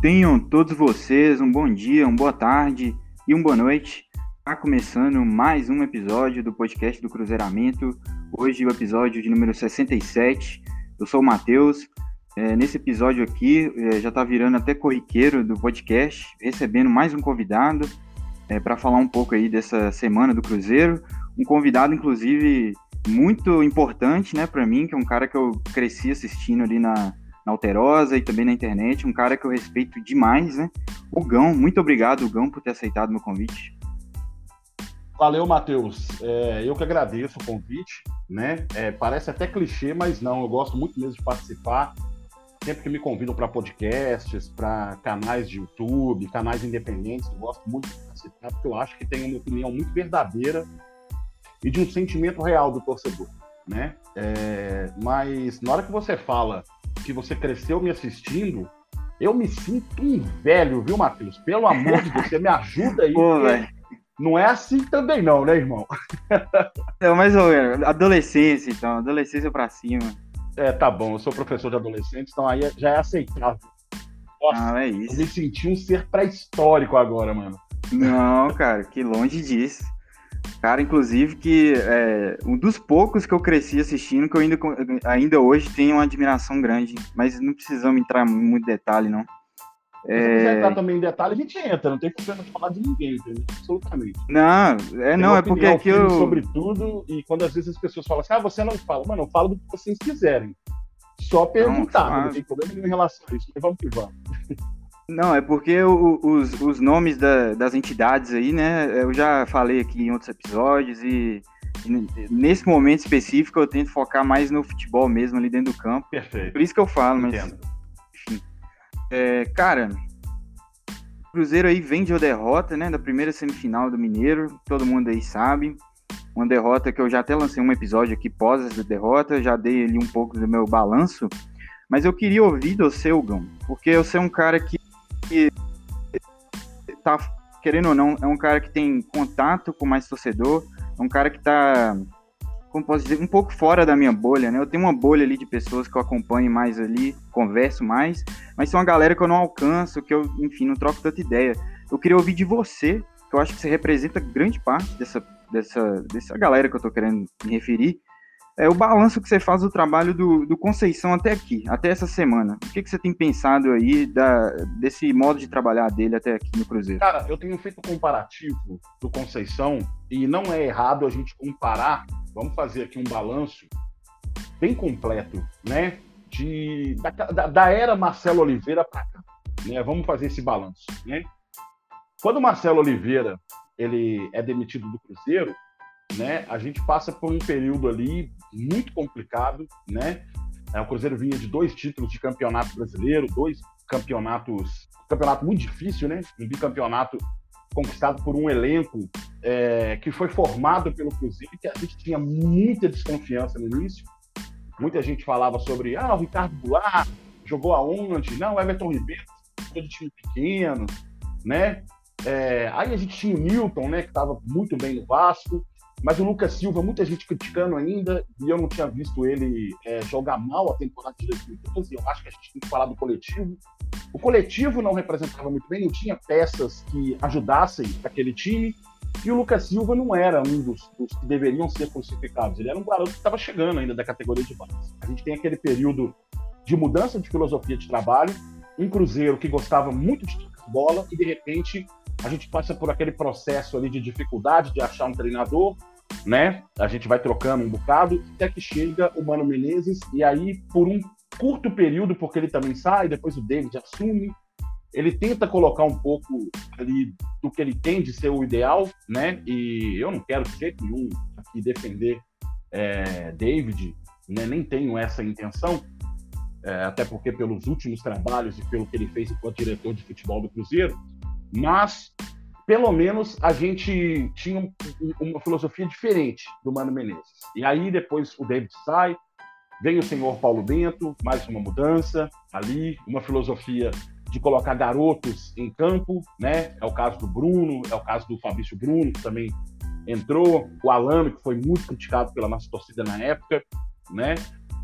Tenham todos vocês um bom dia, uma boa tarde e uma boa noite. Está começando mais um episódio do podcast do Cruzeiramento. Hoje o episódio de número 67. Eu sou o Matheus. É, nesse episódio aqui, é, já está virando até corriqueiro do podcast, recebendo mais um convidado é, para falar um pouco aí dessa semana do Cruzeiro. Um convidado, inclusive, muito importante né, para mim, que é um cara que eu cresci assistindo ali na, Alterosa e também na internet, um cara que eu respeito demais, né? O Gão, muito obrigado, Gão, por ter aceitado meu convite. Valeu, Matheus. É, eu que agradeço o convite, né? É, parece até clichê, mas não, eu gosto muito mesmo de participar. Sempre que me convidam para podcasts, para canais de YouTube, canais independentes, eu gosto muito de participar, porque eu acho que tem uma opinião muito verdadeira e de um sentimento real do torcedor, né? É, mas na hora que você fala que você cresceu me assistindo, eu me sinto um velho, viu, Matheus? Pelo amor de Deus, você me ajuda aí. Pô, não é assim também não, né, irmão? Não, mais ou menos. Adolescência, então. Adolescência pra cima. É, tá bom. Eu sou professor de adolescentes, então aí já é aceitável. Nossa, ah, é isso. Eu me senti um ser pré-histórico agora, mano. Não, cara, que longe disso. Cara, inclusive, que é um dos poucos que eu cresci assistindo, que eu ainda, ainda hoje tenho uma admiração grande, mas não precisamos entrar em muito detalhe, não. Se é... quiser entrar também em detalhe, a gente entra, não tem problema de falar de ninguém, entendeu? Absolutamente. Não, é não, é porque aqui eu. Sobre tudo, e quando às vezes as pessoas falam assim, ah, você não fala, mano, eu falo do que vocês quiserem. Só perguntar, não, não tem problema nenhum em relação a isso, vamos que vamos. Não, é porque o, os, os nomes da, das entidades aí, né? Eu já falei aqui em outros episódios e, e, nesse momento específico eu tento focar mais no futebol mesmo ali dentro do campo. Perfeito. Por isso que eu falo, mas. Entendo. Enfim. É, cara, o Cruzeiro aí vem de uma derrota, né? Da primeira semifinal do Mineiro, todo mundo aí sabe. Uma derrota que eu já até lancei um episódio aqui pós essa derrota, já dei ali um pouco do meu balanço. Mas eu queria ouvir do seu, Gão, porque você é um cara que que tá, querendo ou não, é um cara que tem contato com mais torcedor, é um cara que tá, como posso dizer, um pouco fora da minha bolha, né? Eu tenho uma bolha ali de pessoas que eu acompanho mais ali, converso mais, mas tem uma galera que eu não alcanço, que eu, enfim, não troco tanta ideia. Eu queria ouvir de você, que eu acho que você representa grande parte dessa, dessa, dessa galera que eu tô querendo me referir, é, o balanço que você faz do trabalho do, do Conceição até aqui, até essa semana. O que, que você tem pensado aí da, desse modo de trabalhar dele até aqui no Cruzeiro? Cara, eu tenho feito comparativo do Conceição e não é errado a gente comparar. Vamos fazer aqui um balanço bem completo, né? De, da, da, da era Marcelo Oliveira para cá. Né? Vamos fazer esse balanço, né? Quando o Marcelo Oliveira ele é demitido do Cruzeiro, né? A gente passa por um período ali muito complicado, né? É, o Cruzeiro vinha de dois títulos de campeonato brasileiro, dois campeonatos, campeonato muito difícil, né? Um bicampeonato conquistado por um elenco é, que foi formado pelo Cruzeiro, que a gente tinha muita desconfiança no início. Muita gente falava sobre, ah, o Ricardo Goulart jogou aonde? Não, o Everton Ribeiro de time pequeno, né? É, aí a gente tinha o Newton, né, que estava muito bem no Vasco. Mas o Lucas Silva, muita gente criticando ainda, e eu não tinha visto ele é, jogar mal a temporada de 2012. Eu acho que a gente tem que falar do coletivo. O coletivo não representava muito bem, não tinha peças que ajudassem aquele time. E o Lucas Silva não era um dos, dos que deveriam ser crucificados. Ele era um garoto que estava chegando ainda da categoria de base. A gente tem aquele período de mudança de filosofia de trabalho, um Cruzeiro que gostava muito de bola e de repente a gente passa por aquele processo ali de dificuldade de achar um treinador, né? A gente vai trocando um bocado, até que chega o Mano Menezes, e aí, por um curto período, porque ele também sai, depois o David assume, ele tenta colocar um pouco ali do que ele tem de ser o ideal, né? E eu não quero de jeito nenhum aqui defender é, David, né? nem tenho essa intenção, é, até porque pelos últimos trabalhos e pelo que ele fez enquanto diretor de futebol do Cruzeiro, mas pelo menos a gente tinha uma filosofia diferente do Mano Menezes. E aí depois o David sai, vem o senhor Paulo Bento, mais uma mudança ali, uma filosofia de colocar garotos em campo, né? É o caso do Bruno, é o caso do Fabrício Bruno, que também entrou, o Alano, que foi muito criticado pela nossa torcida na época, né?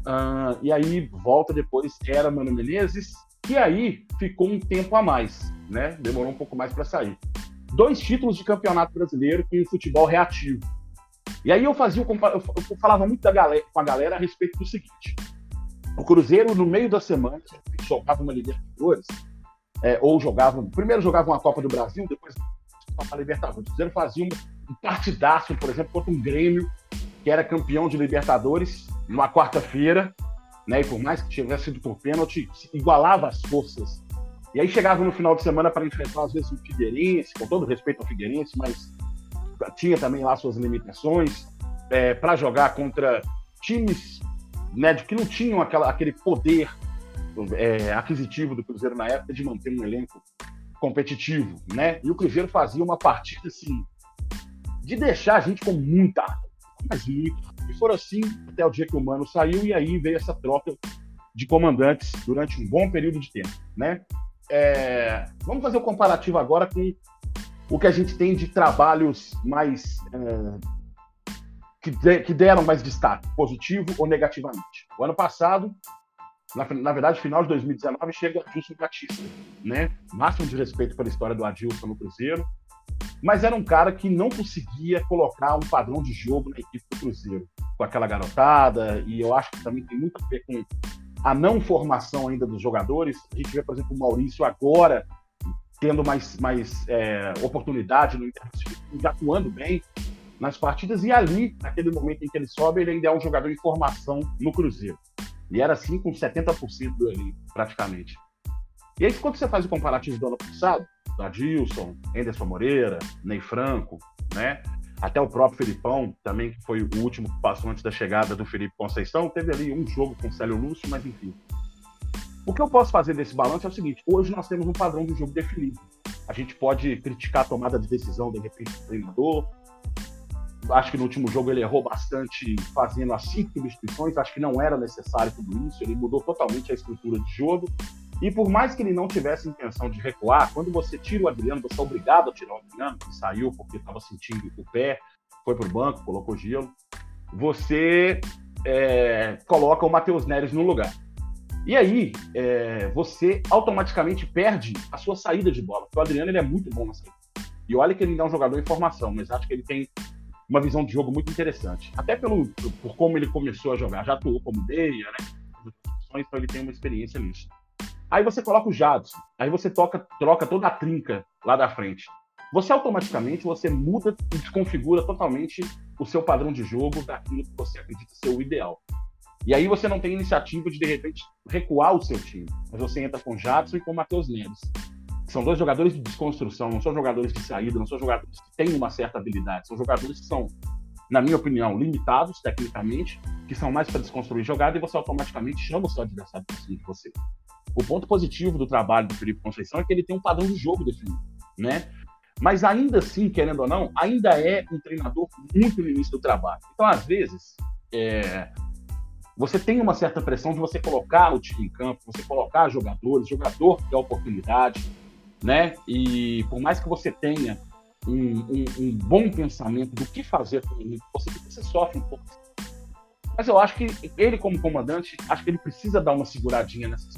Uh, e aí volta depois, era Mano Menezes, que aí ficou um tempo a mais, né? Demorou um pouco mais para sair. Dois títulos de campeonato brasileiro com um futebol reativo. E aí eu fazia, eu falava muito galera, com a galera a respeito do seguinte: o Cruzeiro, no meio da semana, jogava uma Libertadores, é, ou jogava, primeiro jogava uma Copa do Brasil, depois uma Libertadores. O Cruzeiro fazia um, um partidaço, por exemplo, contra um Grêmio, que era campeão de Libertadores, numa quarta-feira, né? E por mais que tivesse sido por pênalti, igualava as forças. E aí chegava no final de semana para enfrentar, às vezes, o Figueirense, com todo respeito ao Figueirense, mas tinha também lá suas limitações, é, para jogar contra times né, que não tinham aquela, aquele poder é, aquisitivo do Cruzeiro na época de manter um elenco competitivo, né? E o Cruzeiro fazia uma partida assim de deixar a gente com muita, muito. E foram assim até o dia que o Mano saiu e aí veio essa troca de comandantes durante um bom período de tempo, né? É, vamos fazer o um comparativo agora com o que a gente tem de trabalhos mais é, que, de, que deram mais destaque, positivo ou negativamente. O ano passado na, na verdade, final de 2019 chega Adilson Batista, né? Máximo de respeito pela história do Adilson no Cruzeiro, mas era um cara que não conseguia colocar um padrão de jogo na equipe do Cruzeiro, com aquela garotada, e eu acho que também tem muito a ver com a não formação ainda dos jogadores. A gente vê, por exemplo, o Maurício agora tendo mais, mais é, oportunidade no Internacional, atuando bem nas partidas, e ali, naquele momento em que ele sobe, ele ainda é um jogador em formação no Cruzeiro. E era assim com 70% do praticamente. E aí, quando você faz o comparativo do ano passado, do Adilson, Anderson Moreira, Ney Franco, né? Até o próprio Felipão, também, que foi o último que passou antes da chegada do Felipe Conceição, teve ali um jogo com o Célio Lúcio, mas enfim. O que eu posso fazer desse balanço é o seguinte: hoje nós temos um padrão de jogo definido. A gente pode criticar a tomada de decisão, de repente, do treinador, acho que no último jogo ele errou bastante fazendo as cinco substituições, acho que não era necessário tudo isso, ele mudou totalmente a estrutura de jogo. E por mais que ele não tivesse intenção de recuar, quando você tira o Adriano, você é obrigado a tirar o Adriano, que saiu porque estava sentindo o pé, foi para o banco, colocou gelo, você é, coloca o Matheus Neres no lugar. E aí, é, você automaticamente perde a sua saída de bola, porque o Adriano ele é muito bom na saída. E olha que ele é um jogador em formação, mas acho que ele tem uma visão de jogo muito interessante. Até pelo, por como ele começou a jogar. Já atuou como meia, né? Então ele tem uma experiência nisso. Aí você coloca o Jadson, aí você toca, troca toda a trinca lá da frente. Você automaticamente você muda e desconfigura totalmente o seu padrão de jogo daquilo que você acredita ser o ideal. E aí você não tem iniciativa de de repente recuar o seu time, mas você entra com Jadson e com Matheus Neves são dois jogadores de desconstrução, não são jogadores de saída, não são jogadores que têm uma certa habilidade, são jogadores que são, na minha opinião, limitados tecnicamente, que são mais para desconstruir jogada e você automaticamente chama o seu adversário para cima de você. O ponto positivo do trabalho do Felipe Conceição é que ele tem um padrão de jogo definido, né? Mas ainda assim, querendo ou não, ainda é um treinador muito no início do trabalho. Então, às vezes, é, você tem uma certa pressão de você colocar o time em campo, você colocar jogadores, jogador que dá oportunidade, né? E por mais que você tenha um, um, um bom pensamento do que fazer com ele, você, você sofre um pouco. Mas eu acho que ele, como comandante, acho que ele precisa dar uma seguradinha nessa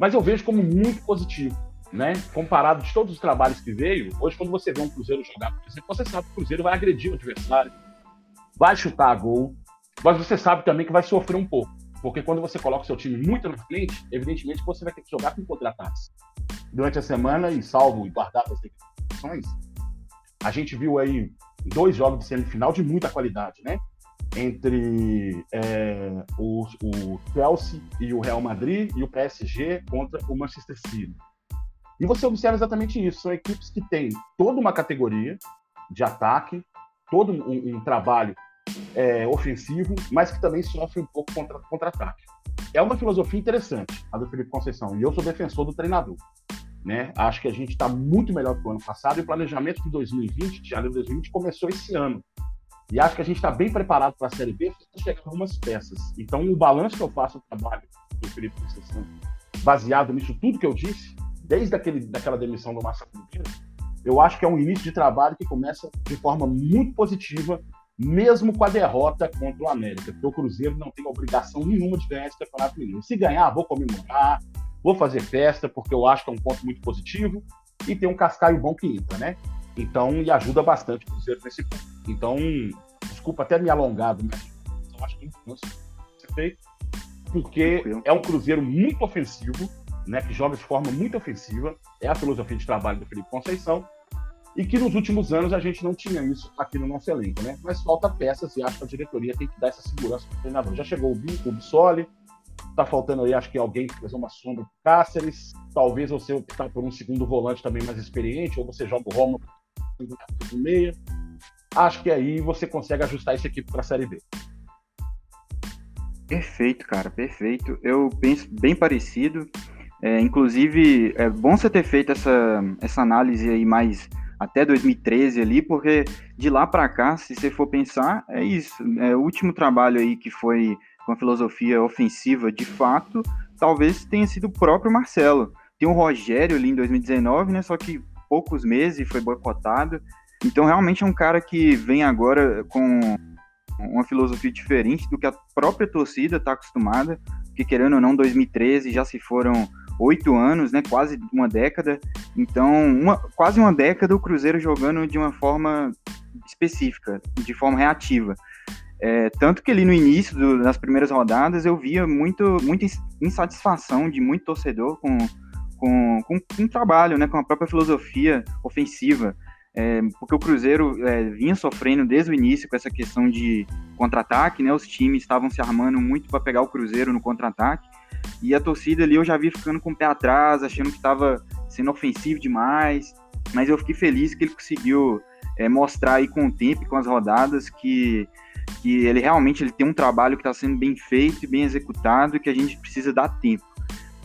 Mas eu vejo como muito positivo, né? Comparado de todos os trabalhos que veio, hoje quando você vê um Cruzeiro jogar, por exemplo, você sabe que o Cruzeiro vai agredir o adversário, vai chutar a gol, mas você sabe também que vai sofrer um pouco. Porque quando você coloca o seu time muito na frente, evidentemente você vai ter que jogar com contra-ataques durante a semana e salvo e guardado as declarações, a gente viu aí dois jogos de semifinal de muita qualidade, né? Entre é, o, o, Chelsea e o Real Madrid e o PSG contra o Manchester City. E você observa exatamente isso. São equipes que têm toda uma categoria de ataque, todo um, um trabalho é, ofensivo, mas que também sofrem um pouco contra-ataque. Contra é uma filosofia interessante, a do Felipe Conceição, e eu sou defensor do treinador. Né? Acho que a gente está muito melhor do que o ano passado e o planejamento de 2020, de janeiro de 2020, começou esse ano. E acho que a gente está bem preparado para a Série B chegar algumas peças. Então, o balanço que eu faço do trabalho do Felipe Conceição, baseado nisso tudo que eu disse, desde aquele, daquela demissão do Oliveira, eu acho que é um início de trabalho que começa de forma muito positiva, mesmo com a derrota contra o América, porque o Cruzeiro não tem obrigação nenhuma de ganhar esse campeonato mineiro. Se ganhar, vou comemorar, vou fazer festa, porque eu acho que é um ponto muito positivo, e tem um cascaio bom que entra, né? Então, e ajuda bastante o Cruzeiro nesse ponto. Então, desculpa até me alongar, mas eu acho que não ser feito, porque é um Cruzeiro muito ofensivo, né, que joga de forma muito ofensiva, é a filosofia de trabalho do Felipe Conceição, e que nos últimos anos a gente não tinha isso aqui no nosso elenco, né? Mas falta peças e acho que a diretoria tem que dar essa segurança para o treinador. Já chegou o Bissoli, tá faltando aí, acho que alguém que fazer uma sombra pro Cáceres, talvez você optar por um segundo volante também mais experiente, ou você joga o Romulo meia. Acho que aí você consegue ajustar essa equipe para a Série B. Perfeito, cara, perfeito. Eu penso bem parecido. É, inclusive, é bom você ter feito essa, essa análise aí mais até 2013 ali, porque de lá para cá, se você for pensar, é isso. É, o último trabalho aí que foi com a filosofia ofensiva de fato, talvez tenha sido o próprio Marcelo. Tem o Rogério ali em 2019, né? Só que poucos meses foi boicotado. Então realmente é um cara que vem agora com uma filosofia diferente do que a própria torcida está acostumada, porque querendo ou não, 2013 já se foram oito anos, né, quase uma década. Então, uma, quase uma década o Cruzeiro jogando de uma forma específica, de forma reativa. É, tanto que ali no início do, das primeiras rodadas eu via muito, muita insatisfação de muito torcedor com, com, com, com o trabalho, né, com a própria filosofia ofensiva. É, porque o Cruzeiro é, vinha sofrendo desde o início com essa questão de contra-ataque, né? Os times estavam se armando muito para pegar o Cruzeiro no contra-ataque. E a torcida ali eu já vi ficando com o pé atrás, achando que estava sendo ofensivo demais. Mas eu fiquei feliz que ele conseguiu é, mostrar aí com o tempo, com as rodadas, que, que ele realmente ele tem um trabalho que está sendo bem feito e bem executado e que a gente precisa dar tempo.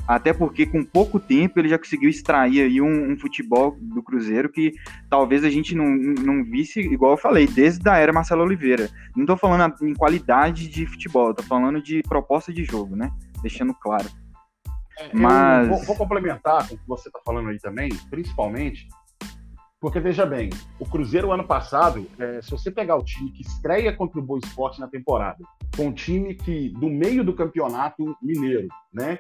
Até porque com pouco tempo ele já conseguiu extrair aí um, um, futebol do Cruzeiro que talvez a gente não, não visse, igual eu falei, desde a era Marcelo Oliveira. Não estou falando em qualidade de futebol, estou falando de proposta de jogo, né? deixando claro. É, Mas... Vou, vou, complementar com o que você está falando aí também, principalmente, porque veja bem, o Cruzeiro ano passado, é, se você pegar o time que estreia contra o Boa Esporte na temporada, com um time que do meio do campeonato mineiro, né?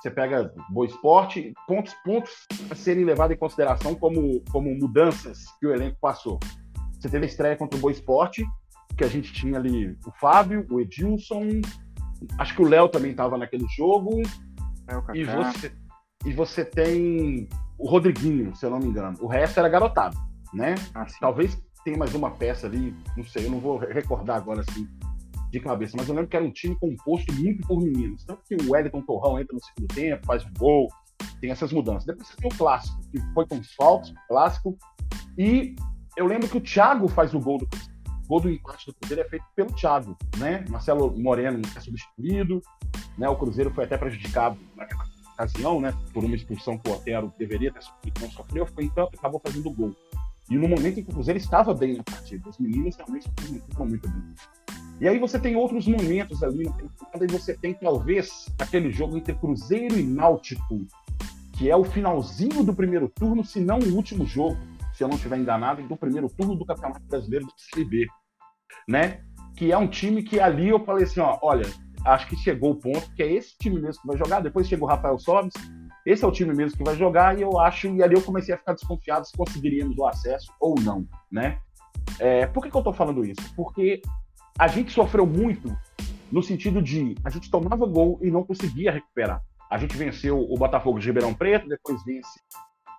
Você pega Boa Esporte, pontos, pontos a serem levados em consideração como, como mudanças que o elenco passou. Você teve a estreia contra o Boa Esporte, que a gente tinha ali o Fábio, o Edilson, Acho que o Léo também estava naquele jogo. É, e, você, e você tem o Rodriguinho, se eu não me engano. O resto era garotado, né? Ah, Talvez tenha mais uma peça ali, não sei, eu não vou recordar agora assim de cabeça, mas eu lembro que era um time composto muito por meninos. Tanto que o Wellington Torrão entra no segundo tempo, faz um gol, tem essas mudanças. Depois você tem o clássico, que foi com os faltos, clássico. E eu lembro que o Thiago faz o gol do gol do empate do Cruzeiro é feito pelo Thiago, né? Marcelo Moreno é substituído, né? O Cruzeiro foi até prejudicado naquela ocasião, né? Por uma expulsão que o Otero deveria ter sofrido, não sofreu, foi em campo e acabou fazendo o gol. E no momento em que o Cruzeiro estava bem na partida, os meninos realmente estavam muito bem. E aí você tem outros momentos ali na temporada e você tem talvez aquele jogo entre Cruzeiro e Náutico, que é o finalzinho do primeiro turno, se não o último jogo, se eu não estiver enganado, do primeiro turno do Campeonato Brasileiro do Série B né? Que é um time que ali eu falei assim, ó, olha, acho que chegou o ponto que é esse time mesmo que vai jogar. Depois chegou o Rafael Sobes, esse é o time mesmo que vai jogar e eu acho e ali eu comecei a ficar desconfiado se conseguiríamos o acesso ou não, né? É, por que, que eu tô falando isso? Porque a gente sofreu muito no sentido de a gente tomava gol e não conseguia recuperar. A gente venceu o Botafogo de Ribeirão Preto, depois vence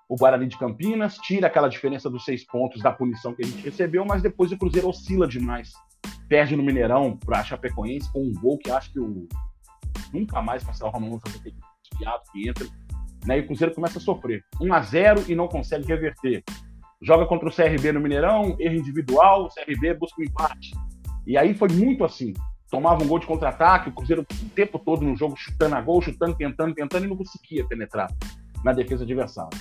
o Guarani de Campinas, tira aquela diferença dos seis pontos da punição que a gente recebeu, mas depois o Cruzeiro oscila demais. Perde no Mineirão para Chapecoense com um gol que acho que o nunca mais Marcelo Romano vai aquele desviado que entra. Né? E o Cruzeiro começa a sofrer. 1 a 0 e não consegue reverter. Joga contra o CRB no Mineirão, erro individual, o CRB busca um empate. E aí foi muito assim. Tomava um gol de contra-ataque, o Cruzeiro o tempo todo no jogo chutando a gol, chutando, tentando, tentando e não conseguia penetrar na defesa adversária.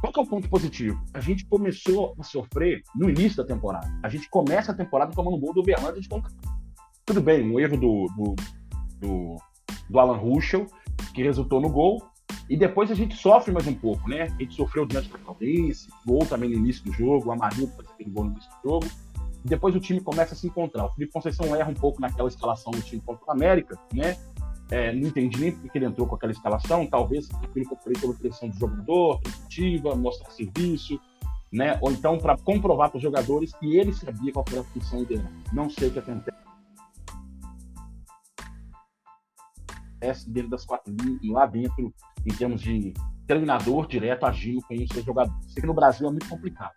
Qual que é o ponto positivo? A gente começou a sofrer no início da temporada. A gente começa a temporada tomando gol do Uberlândia de contra. Tudo bem, um erro do, do, do, do Alan Ruschel, que resultou no gol, e depois a gente sofre mais um pouco, né? A gente sofreu diante do Caldense, gol também no início do jogo, o Amarildo aquele gol no início do jogo. Depois o time começa a se encontrar. O Felipe Conceição erra um pouco naquela escalação do time contra o América, né? é, não entendi nem porque ele entrou com aquela escalação, talvez aquilo que eu falei pela pressão do jogador, positiva, mostrar serviço, né? Ou então para comprovar para os jogadores que ele sabia qual era a função dele. Não sei o que acontece dentro das quatro linhas, lá dentro, em termos de treinador direto agindo com os seus jogadores. Sei que no Brasil é muito complicado.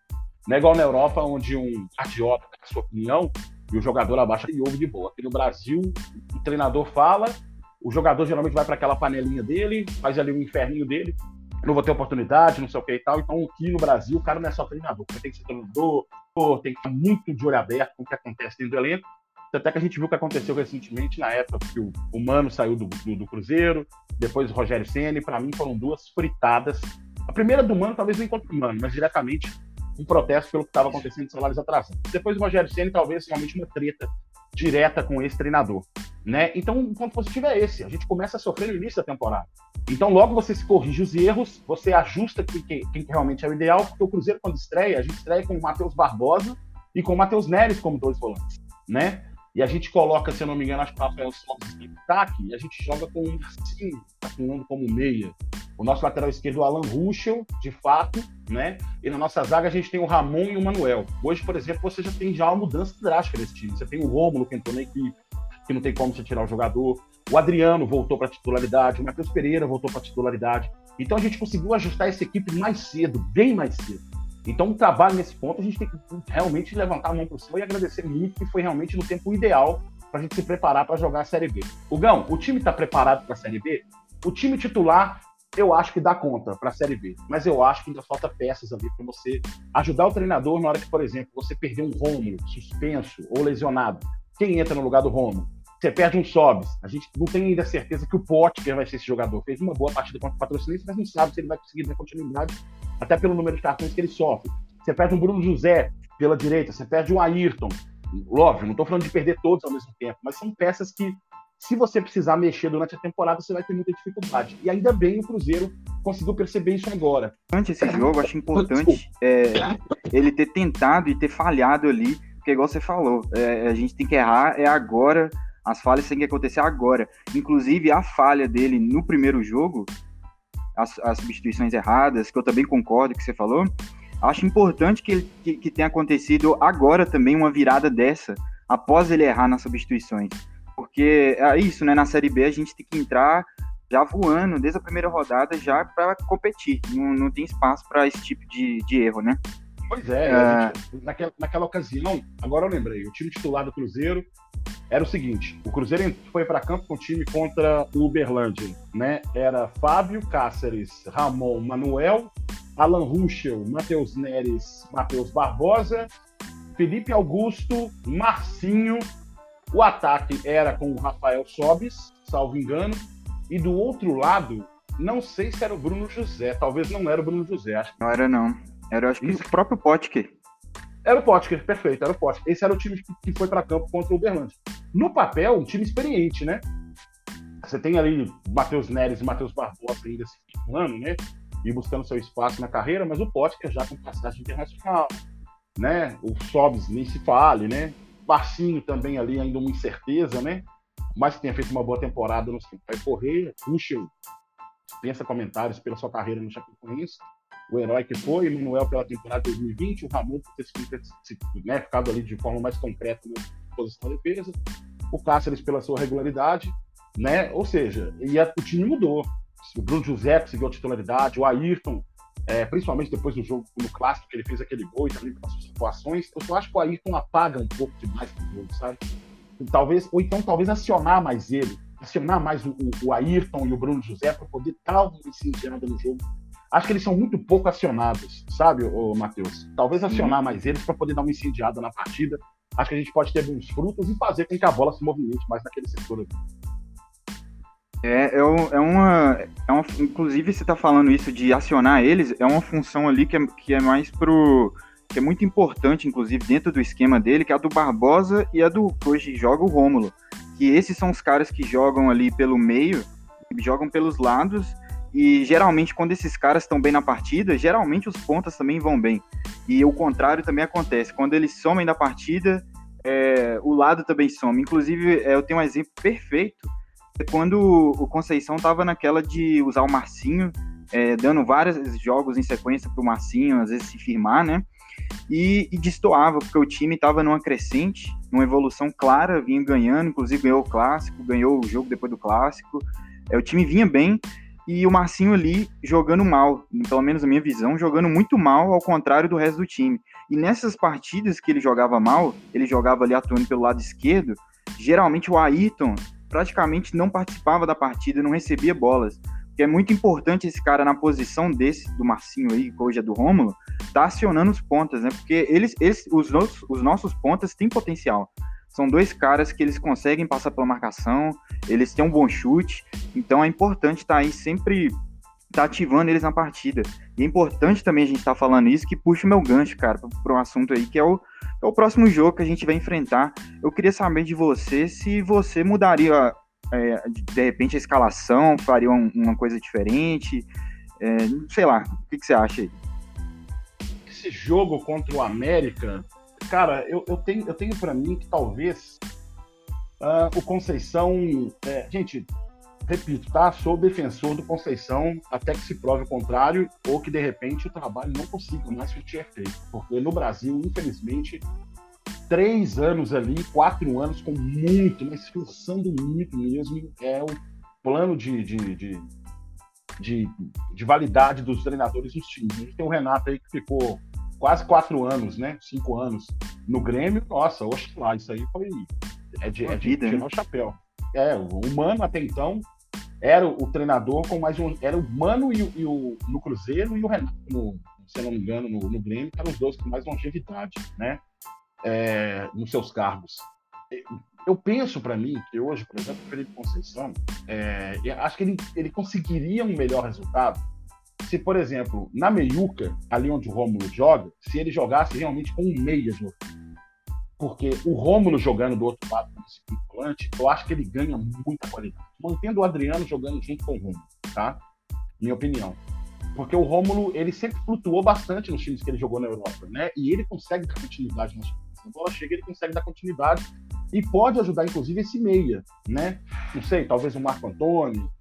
Não é igual na Europa, onde um cardiota dá a sua opinião e o jogador abaixa e ouve de boa. Aqui no Brasil, o treinador fala, o jogador geralmente vai para aquela panelinha dele, faz ali um inferninho dele, não vou ter oportunidade, não sei o que e tal. Então, aqui no Brasil, o cara não é só treinador, ele tem que ser treinador, tem que estar muito de olho aberto com o que acontece dentro do elenco. Até que a gente viu o que aconteceu recentemente, na época que o, o Mano saiu do, do, do Cruzeiro, depois o Rogério Senna, para mim foram duas fritadas. A primeira do Mano, talvez nem contra o Mano, mas diretamente um protesto pelo que estava acontecendo de salários atrasados. Depois o Rogério Senna, talvez realmente uma treta direta com esse treinador. Né? Então, o ponto positivo é esse. A gente começa a sofrer no início da temporada. Então, logo você se corrige os erros, você ajusta quem, quem, realmente é o ideal, porque o Cruzeiro, quando estreia, a gente estreia com o Matheus Barbosa e com o Matheus Neres como dois volantes. Né? E a gente coloca, se eu não me engano, acho que o Rafael Sobis ataque, e a gente joga com o Marcinho atuando como meia. O nosso lateral esquerdo, o Alan Ruschel, de fato, né? E na nossa zaga a gente tem o Ramon e o Manuel. Hoje, por exemplo, você já tem já uma mudança drástica nesse time. Você tem o Rômulo, que entrou na equipe, que não tem como você tirar o jogador. O Adriano voltou para titularidade, o Matheus Pereira voltou para titularidade. Então a gente conseguiu ajustar essa equipe mais cedo, bem mais cedo. Então, o trabalho nesse ponto, a gente tem que realmente levantar a mão para céu e agradecer muito, que foi realmente no tempo ideal para a gente se preparar para jogar a Série B. O Gão, o time está preparado para a Série B? O time titular, eu acho que dá conta para a Série B, mas eu acho que ainda falta peças ali para você ajudar o treinador na hora que, por exemplo, você perder um Rômulo suspenso ou lesionado. Quem entra no lugar do Rômulo? Você perde um Sobs. A gente não tem ainda certeza que o Potker vai ser esse jogador. Fez uma boa partida contra o patrocinista, mas não sabe se ele vai conseguir dar continuidade até pelo número de cartões que ele sofre. Você perde um Bruno José pela direita, você perde um Ayrton. Óbvio, não estou falando de perder todos ao mesmo tempo, mas são peças que, se você precisar mexer durante a temporada, você vai ter muita dificuldade. E ainda bem o Cruzeiro conseguiu perceber isso agora. Durante esse jogo, acho importante é, ele ter tentado e ter falhado ali, porque igual você falou, é, a gente tem que errar, é agora, as falhas têm que acontecer agora. Inclusive, a falha dele no primeiro jogo as, as substituições erradas, que eu também concordo que você falou. Acho importante que, que, que tenha acontecido agora também uma virada dessa, após ele errar nas substituições. Porque é isso, né? Na Série B a gente tem que entrar já voando desde a primeira rodada já para competir. Não, não tem espaço para esse tipo de, de erro, né? Pois é, é... Gente, naquela, naquela ocasião, agora eu lembrei, o time titular do Cruzeiro era o seguinte: o Cruzeiro foi para campo com o time contra o Uberlândia, né? Era Fábio Cáceres, Ramon, Manuel, Alan Ruschel, Matheus Neres, Matheus Barbosa, Felipe Augusto, Marcinho. O ataque era com o Rafael Sobis, salvo engano, e do outro lado, não sei se era o Bruno José, talvez não era o Bruno José, acho que não era não. Era acho que Isso. o próprio Potker. Era o Potker, perfeito, era o Potker. Esse era o time que foi para campo contra o Uberlândia. No papel, um time experiente, né? Você tem ali Matheus Neres e Matheus Barbosa ainda se ano, né? E buscando seu espaço na carreira, mas o Potker já com passagem internacional, né? O Sobs nem se fale, né? Marcinho também ali ainda uma incerteza, né? Mas que tenha feito uma boa temporada no vai correr, Puxel pensa comentários pela sua carreira no Chapecoense o herói que foi, Manuel pela temporada 2020, o Ramon por ter se, né, ficado ali de forma mais concreta na posição de defesa, o Cáceres pela sua regularidade, né? Ou seja, e a, o time mudou. O Bruno José conseguiu a titularidade, o Ayrton, é, principalmente depois do jogo, no clássico, que ele fez aquele gol e também com as suas atuações, eu só acho que o Ayrton apaga um pouco demais o jogo, sabe? Talvez, ou então talvez acionar mais ele, acionar mais o, o, o Ayrton e o Bruno José para poder dar uma incendiada no jogo acho que eles são muito pouco acionados, sabe, o Matheus? Talvez acionar mais eles para poder dar uma incendiada na partida. Acho que a gente pode ter bons frutos e fazer com que a bola se movimente mais naquele setor ali. É, é, é, uma, é uma. Inclusive, você está falando isso de acionar eles, é uma função ali que é, que é mais pro. que é muito importante, inclusive, dentro do esquema dele, que é a do Barbosa e a do que hoje joga o Rômulo. Que esses são os caras que jogam ali pelo meio, jogam pelos lados e geralmente, quando esses caras estão bem na partida, geralmente os pontas também vão bem. E o contrário também acontece. Quando eles somem da partida, é, o lado também some. Inclusive, é, eu tenho um exemplo perfeito, quando o Conceição tava naquela de usar o Marcinho, é, dando vários jogos em sequência para o Marcinho, às vezes se firmar, né? E, e destoava, porque o time estava numa crescente, numa evolução clara, vinha ganhando, inclusive ganhou o clássico, ganhou o jogo depois do clássico. É, o time vinha bem, e o Marcinho ali jogando mal, pelo menos na minha visão, jogando muito mal, ao contrário do resto do time. E nessas partidas que ele jogava mal, ele jogava ali atuando pelo lado esquerdo, geralmente o Ayrton praticamente não participava da partida, não recebia bolas. Que é muito importante esse cara na posição desse, do Marcinho aí, que hoje é do Rômulo, tá acionando os pontas, né? Porque eles, eles os, nossos, os nossos pontas têm potencial. São dois caras que eles conseguem passar pela marcação, eles têm um bom chute, então é importante estar tá aí sempre tá ativando eles na partida. E é importante também a gente estar tá falando isso, que puxa o meu gancho, cara, para um assunto aí que é o, é o próximo jogo que a gente vai enfrentar. Eu queria saber de você se você mudaria, é, de repente, a escalação, faria um, uma coisa diferente, é, sei lá, o que, que você acha aí? Esse jogo contra o América, cara, eu, eu tenho, eu tenho para mim que talvez uh, o Conceição. É, gente, repito, tá? Sou defensor do Conceição até que se prove o contrário ou que de repente o trabalho não consiga mais o que tinha feito. Porque no Brasil, infelizmente, três anos ali, quatro anos com muito, mas forçando muito mesmo, é o plano de, de, de, de, de validade dos treinadores dos times. A gente tem o Renato aí que ficou quase quatro anos, né? Cinco anos no Grêmio. Nossa, lá, isso aí foi. É de, é de vida, tirar né? o chapéu. É, o humano até então era o treinador com mais um. Era o Mano e, e o, no Cruzeiro e o Renato, no, se não me engano, no, no Grêmio, que eram os dois com mais longevidade, né? É, nos seus cargos. Eu penso para mim que hoje, por exemplo, o Felipe Conceição, é, acho que ele, ele conseguiria um melhor resultado se, por exemplo, na meiuca, ali onde o Rômulo joga, se ele jogasse realmente com um meia de Porque o Rômulo jogando do outro lado como segundo volante, eu acho que ele ganha muita qualidade. Mantendo o Adriano jogando junto com o Rômulo, tá? Minha opinião. Porque o Rômulo, ele sempre flutuou bastante nos times que ele jogou na Europa, né? E ele consegue dar continuidade times. A bola chega, ele consegue dar continuidade e pode ajudar, inclusive, esse meia, né? Não sei, talvez o Marco Antônio,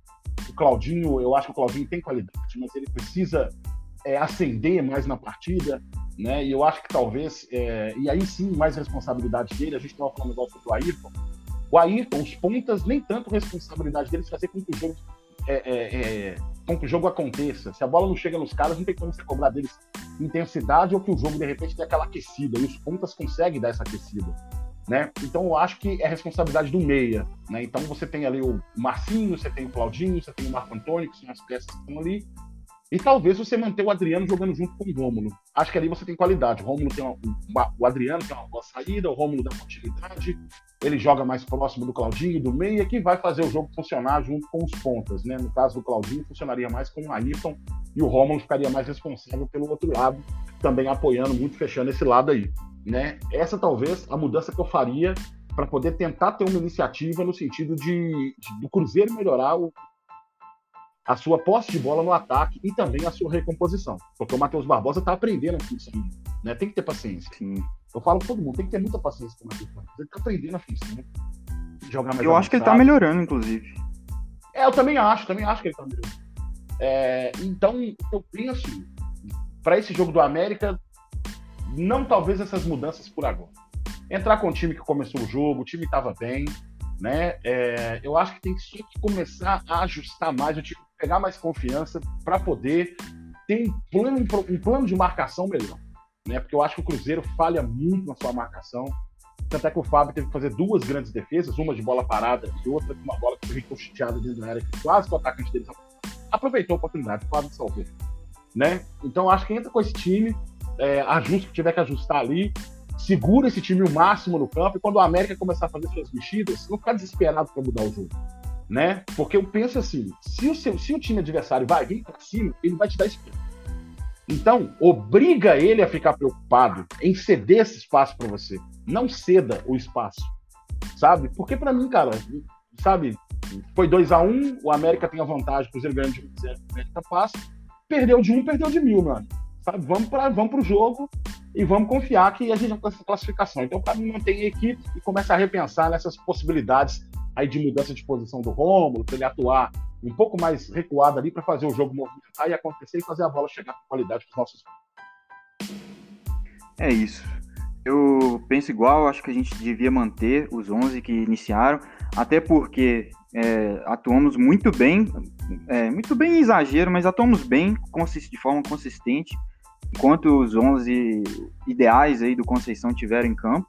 o Claudinho, eu acho que o Claudinho tem qualidade, mas ele precisa é, ascender mais na partida, né? E eu acho que talvez, é, e aí sim, mais responsabilidade dele. A gente estava falando igual do Ayrton. O Ayrton, os pontas, nem tanto responsabilidade deles fazer com que o jogo é, é, é, com que o jogo aconteça. Se a bola não chega nos caras, não tem como você cobrar deles intensidade ou que o jogo de repente tem aquela aquecida. E os pontas conseguem dar essa aquecida. Né? Então eu acho que é responsabilidade do meia. Né? Então você tem ali o Marcinho, você tem o Claudinho, você tem o Marco Antônio, que são as peças que estão ali. E talvez você manter o Adriano jogando junto com o Rômulo. Acho que ali você tem qualidade. O Rômulo tem uma, o Adriano tem uma boa saída, o Rômulo dá continuidade, ele joga mais próximo do Claudinho, do meia, que vai fazer o jogo funcionar junto com os pontas. Né? No caso do Claudinho, funcionaria mais com o Ayrton e o Rômulo ficaria mais responsável pelo outro lado, também apoiando muito, fechando esse lado aí né? Essa talvez a mudança que eu faria para poder tentar ter uma iniciativa no sentido de, de do Cruzeiro melhorar o, a sua posse de bola no ataque e também a sua recomposição. Porque o Matheus Barbosa está aprendendo a função, né? Tem que ter paciência. Sim. Eu falo para todo mundo, tem que ter muita paciência com o Matheus Barbosa. Ele está aprendendo a função. Jogar mais eu acho que ele está melhorando, inclusive. É, eu também acho, também acho que ele está melhorando. É, então, eu penso, para esse jogo do América, não talvez essas mudanças por agora. Entrar com o time que começou o jogo, o time estava bem, né? É, eu acho que tem que começar a ajustar mais, o time pegar mais confiança para poder ter um plano, um plano de marcação melhor, né? Porque eu acho que o Cruzeiro falha muito na sua marcação. Tanto é que o Fábio teve que fazer duas grandes defesas, uma de bola parada e outra uma bola que foi chuteada dentro da área, que quase que o atacante dele aproveitou a oportunidade, o Fábio salvou. Né? Então acho que entra com esse time, é, ajuste que tiver que ajustar ali, segura esse time o máximo no campo, e quando o América começar a fazer suas mexidas, não ficar desesperado para mudar o jogo. Né? Porque eu penso assim: se o, seu, se o time adversário vai vir para cima, ele vai te dar espaço. Então, obriga ele a ficar preocupado em ceder esse espaço para você. Não ceda o espaço. Sabe? Porque para mim, cara, sabe, foi 2 a 1 um, o América tem a vantagem, o Cruzeiro ganhando de 1 0 o América passa. Perdeu de um, perdeu de mil, mano. Sabe? Vamos para vamos o jogo e vamos confiar que a gente vai essa classificação. Então, para mim, mantém a equipe e começa a repensar nessas possibilidades aí de mudança de posição do Rômulo, para ele atuar um pouco mais recuado ali para fazer o jogo movimentar e acontecer e fazer a bola chegar com qualidade para os nossos. É isso. Eu penso igual, acho que a gente devia manter os 11 que iniciaram, até porque é, atuamos muito bem, é, muito bem exagero, mas atuamos bem de forma consistente, enquanto os 11 ideais aí do Conceição tiveram em campo.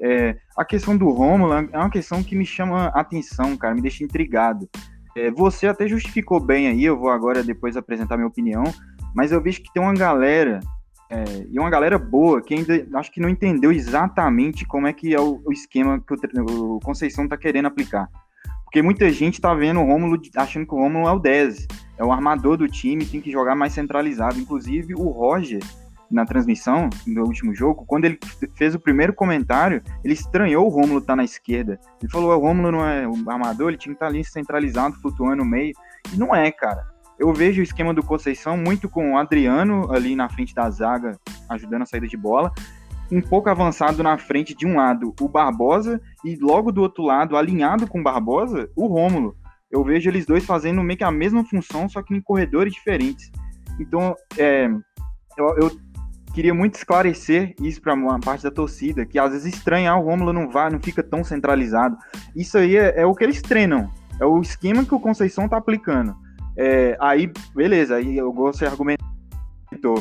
É, a questão do Rômulo é uma questão que me chama atenção, cara, me deixa intrigado. É, você até justificou bem aí, eu vou agora depois apresentar minha opinião, mas eu vejo que tem uma galera, é, e uma galera boa, que ainda acho que não entendeu exatamente como é que é o, o esquema que o, o Conceição está querendo aplicar. Porque muita gente está vendo o Rômulo achando que o Rômulo é o 10, é o armador do time, tem que jogar mais centralizado. Inclusive, o Roger, na transmissão do último jogo, quando ele fez o primeiro comentário, ele estranhou o Rômulo estar tá na esquerda. Ele falou: o Rômulo não é o armador, ele tinha que estar tá ali centralizado, flutuando no meio. E não é, cara. Eu vejo o esquema do Conceição muito com o Adriano ali na frente da zaga, ajudando a saída de bola, um pouco avançado na frente de um lado o Barbosa e logo do outro lado, alinhado com o Barbosa, o Rômulo. Eu vejo eles dois fazendo meio que a mesma função, só que em corredores diferentes. Então, é, eu, eu queria muito esclarecer isso para uma parte da torcida, que às vezes estranha, ah, o Romulo não vai, não fica tão centralizado. Isso aí é, é, o que eles treinam, é o esquema que o Conceição tá aplicando. É, aí, beleza, aí eu gosto de argumentar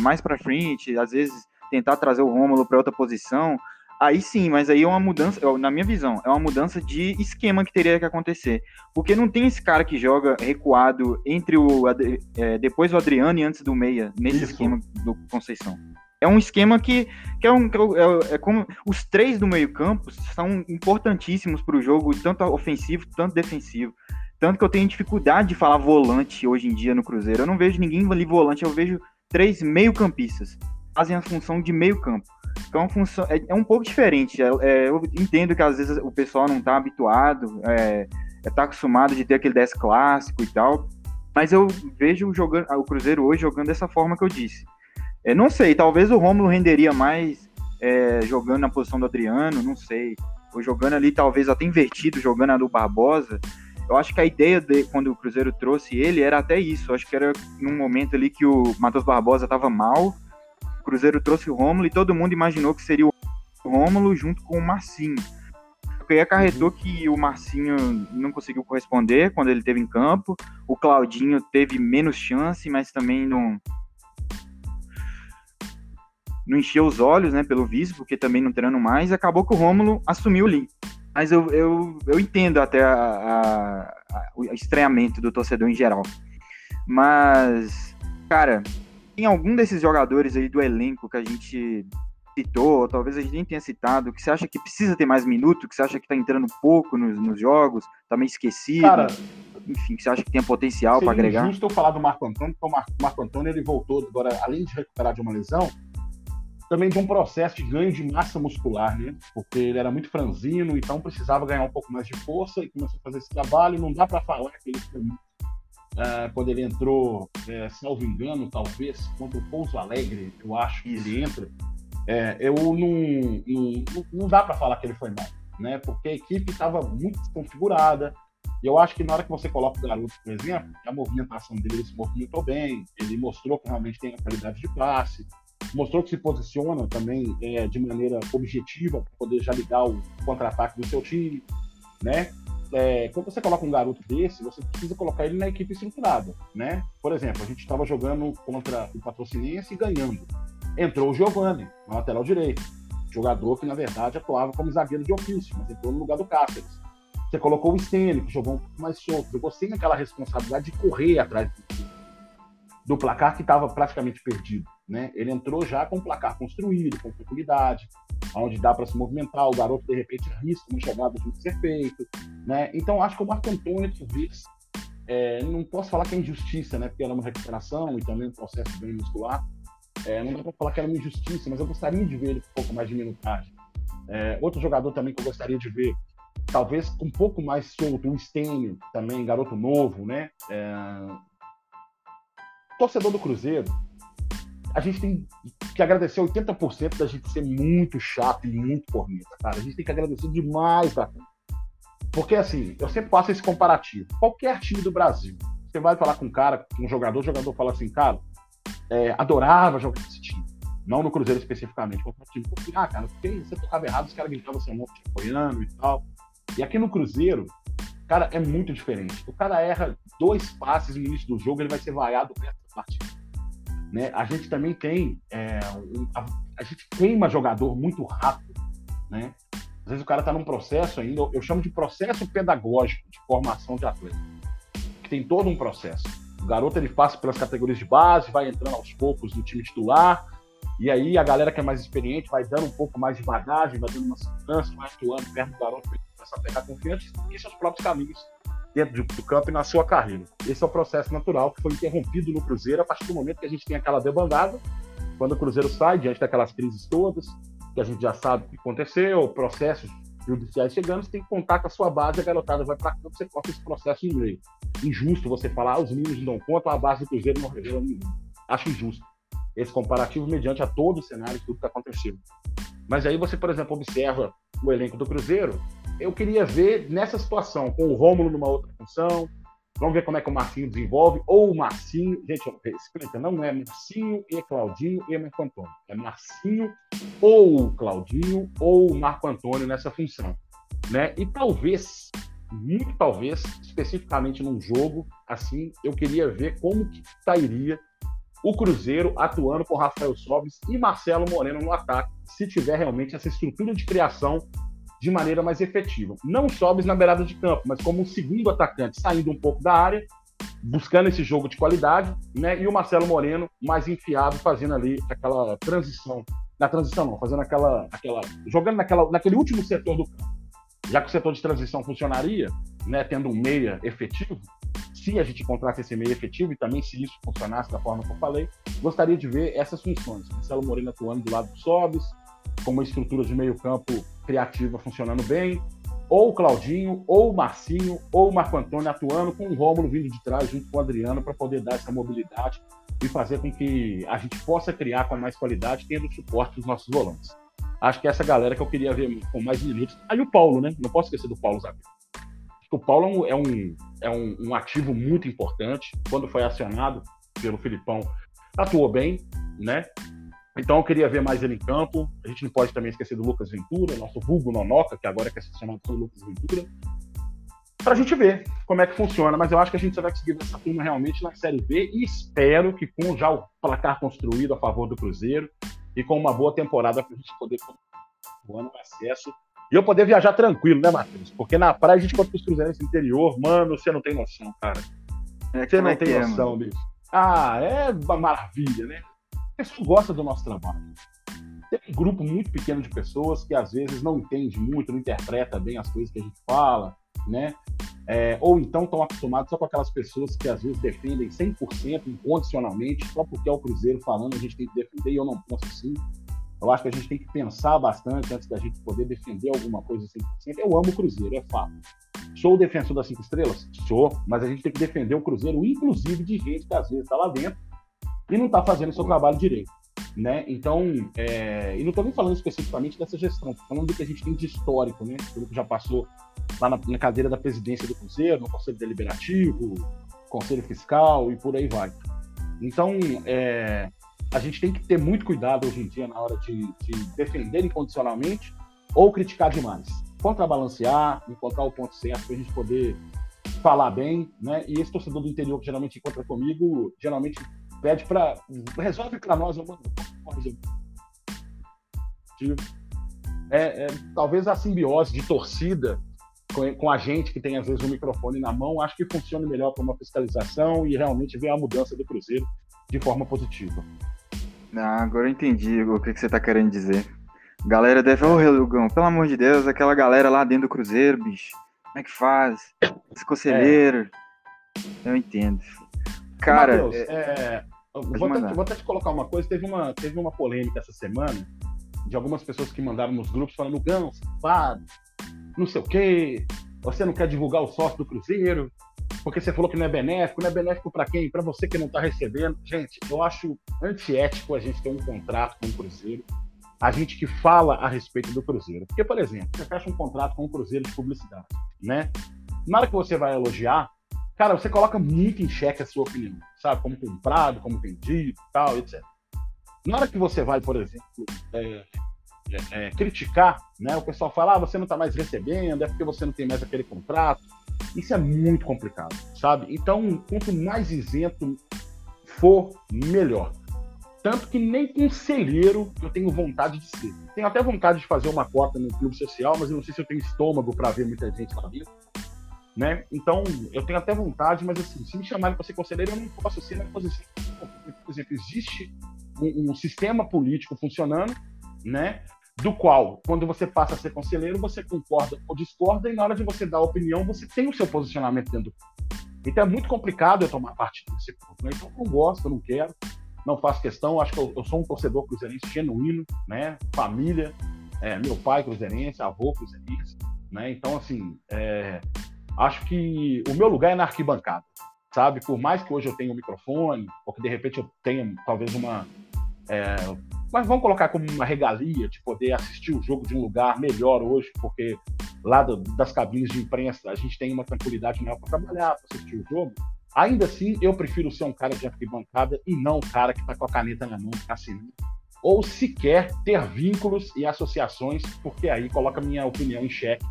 mais para frente, às vezes tentar trazer o Rômulo para outra posição. Aí sim, mas aí é uma mudança, na minha visão, é uma mudança de esquema que teria que acontecer. Porque não tem esse cara que joga recuado entre o é, depois o Adriano e antes do meia, nesse Isso. esquema do Conceição. É um esquema que, que é, um, é, é como os três do meio-campo são importantíssimos para o jogo, tanto ofensivo, tanto defensivo. Tanto que eu tenho dificuldade de falar volante hoje em dia no Cruzeiro. Eu não vejo ninguém ali volante, eu vejo três meio-campistas. Fazem a função de meio-campo. Então, função, é, é, um pouco diferente. É, é, eu entendo que às vezes o pessoal não está habituado, é, está acostumado de ter aquele 10 clássico e tal. Mas eu vejo jogando, o Cruzeiro hoje jogando dessa forma que eu disse. É, não sei, talvez o Romulo renderia mais é, jogando na posição do Adriano, não sei. Ou jogando ali, talvez até invertido, jogando a do Barbosa. Eu acho que a ideia de quando o Cruzeiro trouxe ele era até isso. Eu acho que era num momento ali que o Matheus Barbosa estava mal. O Cruzeiro trouxe o Rômulo e todo mundo imaginou que seria o Rômulo junto com o Marcinho. Aí acarretou uhum. que o Marcinho não conseguiu corresponder quando ele esteve em campo. O Claudinho teve menos chance, mas também não, não encheu os olhos, né, pelo visto, porque também não treinando mais, acabou que o Rômulo assumiu ali. Mas eu, eu, eu entendo até a, a, a, o estranhamento do torcedor em geral. Mas, cara, tem algum desses jogadores aí do elenco que a gente citou, ou talvez a gente nem tenha citado, que você acha que precisa ter mais minuto, que você acha que tá entrando pouco nos, nos jogos, tá meio esquecido? Cara, enfim, que você acha que tem potencial para agregar? Justo eu falar do Marco Antônio, porque o Marco, Marco Antônio ele voltou agora, além de recuperar de uma lesão, também de um processo de ganho de massa muscular, né? Porque ele era muito franzino, então precisava ganhar um pouco mais de força e começou a fazer esse trabalho. Não dá para falar que ele foi uh, quando ele entrou, é, salvo engano, talvez contra o Pouso Alegre, eu acho que ele entra. É, eu não, não, não dá para falar que ele foi mal, né? Porque a equipe estava muito desconfigurada. E eu acho que na hora que você coloca o garoto, por exemplo, a movimentação dele se movimentou bem, ele mostrou que realmente tem a qualidade de passe, mostrou que se posiciona também é, de maneira objetiva para poder já ligar o contra-ataque do seu time, né? É, quando você coloca um garoto desse, você precisa colocar ele na equipe estruturada, né? Por exemplo, a gente estava jogando contra o Patrocinense e ganhando. Entrou o Giovani, na lateral direito, jogador que na verdade atuava como zagueiro de ofício, mas entrou no lugar do Cáceres. Você colocou o Stênio, que jogou um pouco mais solto, jogou sem aquela responsabilidade de correr atrás do, do placar que estava praticamente perdido. Né? Ele entrou já com o placar construído, com tranquilidade, onde dá para se movimentar, o garoto de repente risca uma jogada de ser feito. Né? Então acho que o Marco Antônio, talvez, é, não posso falar que é injustiça, né? porque era uma recuperação e também um processo bem muscular. É, não dá para falar que era uma injustiça, mas eu gostaria de ver ele com um pouco mais de minutagem. É, outro jogador também que eu gostaria de ver, talvez com um pouco mais solto, o Stênio, também garoto novo, né? É... Torcedor do Cruzeiro, a gente tem que agradecer 80% da gente ser muito chato e muito corneta, cara. A gente tem que agradecer demais, cara. Porque, assim, eu sempre faço esse comparativo. Qualquer time do Brasil, você vai falar com um cara, um jogador, o jogador fala assim, cara, é, adorava jogar esse time. Não no Cruzeiro especificamente. Qualquer time. Ah, cara, porque você tocava errado, os caras gritavam seu nome te apoiando e tal. E aqui no Cruzeiro, cara, é muito diferente. O cara erra dois passes no início do jogo, ele vai ser vaiado o resto da partida. Né? A gente também tem. É, um, a, a, gente queima jogador muito rápido. Né? Às vezes o cara está num processo ainda, eu chamo de processo pedagógico de formação de atleta. Que tem todo um processo. O garoto ele passa pelas categorias de base, vai entrando aos poucos no time titular, e aí a galera que é mais experiente vai dando um pouco mais de bagagem, vai dando uma segurança, vai atuando perto do garoto para começar a pegar confiança e seus próprios caminhos dentro do campo e na sua carreira. Esse é o processo natural que foi interrompido no Cruzeiro a partir do momento que a gente tem aquela debandada, quando o Cruzeiro sai diante daquelas crises todas, que a gente já sabe o que aconteceu, processos judiciais chegando, você tem que contar com a sua base, a garotada vai para campo, você corta esse processo no meio. Injusto você falar, ah, os meninos não dão conta, a base do Cruzeiro não revela ninguém. Acho injusto esse comparativo mediante a todo o cenário tudo que está acontecendo. Mas aí você, por exemplo, observa o elenco do Cruzeiro, eu queria ver nessa situação, com o Rômulo numa outra função, vamos ver como é que o Marcinho desenvolve, ou o Marcinho, gente, explica, não é Marcinho e Claudinho e Marco Antônio, é Marcinho ou Claudinho ou Marco Antônio nessa função, né? E talvez, muito talvez, especificamente num jogo assim, eu queria ver como que sairia o Cruzeiro atuando com Rafael Sobis e Marcelo Moreno no ataque, se tiver realmente essa estrutura de criação de maneira mais efetiva. Não Sobis na beirada de campo, mas como um segundo atacante, saindo um pouco da área, buscando esse jogo de qualidade, né? E o Marcelo Moreno mais enfiado, fazendo ali aquela transição. Na transição não, fazendo aquela. aquela jogando naquela, naquele último setor do campo. Já que o setor de transição funcionaria, né, tendo um meia efetivo, se a gente encontrasse esse meio efetivo e também se isso funcionasse da forma que eu falei, gostaria de ver essas funções. Marcelo Moreno atuando do lado do Sobis, com uma estrutura de meio campo criativa funcionando bem, ou o Claudinho, ou o Marcinho, ou o Marco Antônio atuando com o Rômulo vindo de trás junto com o Adriano para poder dar essa mobilidade e fazer com que a gente possa criar com mais qualidade, tendo o suporte dos nossos volantes. Acho que é essa galera que eu queria ver com mais minutos. Aí o Paulo, né? Não posso esquecer do Paulo Zagueiro. O Paulo é um, é um, um ativo muito importante. Quando foi acionado pelo Filipão, atuou bem, né? Então eu queria ver mais ele em campo. A gente não pode também esquecer do Lucas Ventura, nosso vulgo Nonoca, que agora quer ser chamado de Lucas Ventura. Pra gente ver como é que funciona, mas eu acho que a gente só vai conseguir ver essa turma realmente na Série B e espero que com já o placar construído a favor do Cruzeiro e com uma boa temporada pra gente poder o ano acesso e eu poder viajar tranquilo, né, Matheus? Porque na praia a gente conta os cruzeirenses interior, mano, você não tem noção, cara. É, você não é tem é, noção, mano? bicho. Ah, é uma maravilha, né? Pessoa gosta do nosso trabalho. Tem um grupo muito pequeno de pessoas que às vezes não entende muito, não interpreta bem as coisas que a gente fala, né? É, ou então estão acostumados só com aquelas pessoas que às vezes defendem 100% incondicionalmente, só porque é o Cruzeiro falando a gente tem que defender e eu não posso assim. Eu acho que a gente tem que pensar bastante antes da gente poder defender alguma coisa 100%. Eu amo o Cruzeiro, é fato. Sou defensor das cinco estrelas? Sou, mas a gente tem que defender o Cruzeiro, inclusive de gente que às vezes está lá dentro e não está fazendo seu trabalho direito. Né? Então, é... e não estou nem falando especificamente dessa gestão, estou falando do que a gente tem de histórico, né? Tudo que já passou lá na, na cadeira da presidência do Cruzeiro, no Conselho Deliberativo, Conselho Fiscal e por aí vai. Então, é, a gente tem que ter muito cuidado hoje em dia na hora de, de defender incondicionalmente ou criticar demais. Contrabalancear, encontrar o ponto certo para a gente poder falar bem, né? E esse torcedor do interior que geralmente encontra comigo, geralmente pede para resolve para nós, eu mando, é, é, talvez a simbiose de torcida com, com, a gente que tem às vezes o microfone na mão, acho que funcione melhor para uma fiscalização e realmente ver a mudança do Cruzeiro de forma positiva. Ah, agora eu entendi o que, que você tá querendo dizer. Galera deve, ô oh, Lugão, pelo amor de Deus, aquela galera lá dentro do Cruzeiro, bicho. Como é que faz? Esse conselheiro. É. Eu entendo. Cara. Mateus, é... Vou, até, vou, até, te colocar uma coisa. Teve uma, teve uma polêmica essa semana de algumas pessoas que mandaram nos grupos falando: Lugão, safado, não sei o quê. Você não quer divulgar o sócio do Cruzeiro? porque você falou que não é benéfico. Não é benéfico para quem? Para você que não está recebendo. Gente, eu acho antiético a gente ter um contrato com o Cruzeiro a gente que fala a respeito do Cruzeiro. Porque, por exemplo, você fecha um contrato com um Cruzeiro de publicidade, né? Na hora que você vai elogiar, cara, você coloca muito em xeque a sua opinião, sabe? Como comprado, como vendido, tal, etc. Na hora que você vai, por exemplo, é, é, é, criticar, né? O pessoal fala, ah, você não está mais recebendo, é porque você não tem mais aquele contrato. Isso é muito complicado, sabe? Então, quanto mais isento for, melhor. Tanto que nem conselheiro eu tenho vontade de ser. Tenho até vontade de fazer uma cota no clube social, mas eu não sei se eu tenho estômago para ver muita gente lá dentro. Né? Então, eu tenho até vontade, mas assim, se me chamarem para ser conselheiro, eu não posso ser na posição. Por exemplo, existe um, um sistema político funcionando, né? do qual, quando você passa a ser conselheiro, você concorda ou discorda, e na hora de você dar a opinião, você tem o seu posicionamento dentro do. Então é muito complicado eu tomar parte desse ponto. Né? Então eu não gosto, eu não quero, não faço questão. Acho que eu, eu sou um torcedor cruzeirense genuíno, né? Família, é, meu pai cruzeirense, avô cruzeirense, né? Então, assim, é, acho que o meu lugar é na arquibancada, sabe? Por mais que hoje eu tenha um microfone, ou que de repente eu tenha talvez uma. É, mas vamos colocar como uma regalia de poder assistir o jogo de um lugar melhor hoje, porque lá do, das cabines de imprensa a gente tem uma tranquilidade maior para trabalhar, para assistir o jogo. Ainda assim, eu prefiro ser um cara de arquibancada e não um cara que está com a caneta na mão, assinando. Ou sequer ter vínculos e associações, porque aí coloca minha opinião em xeque.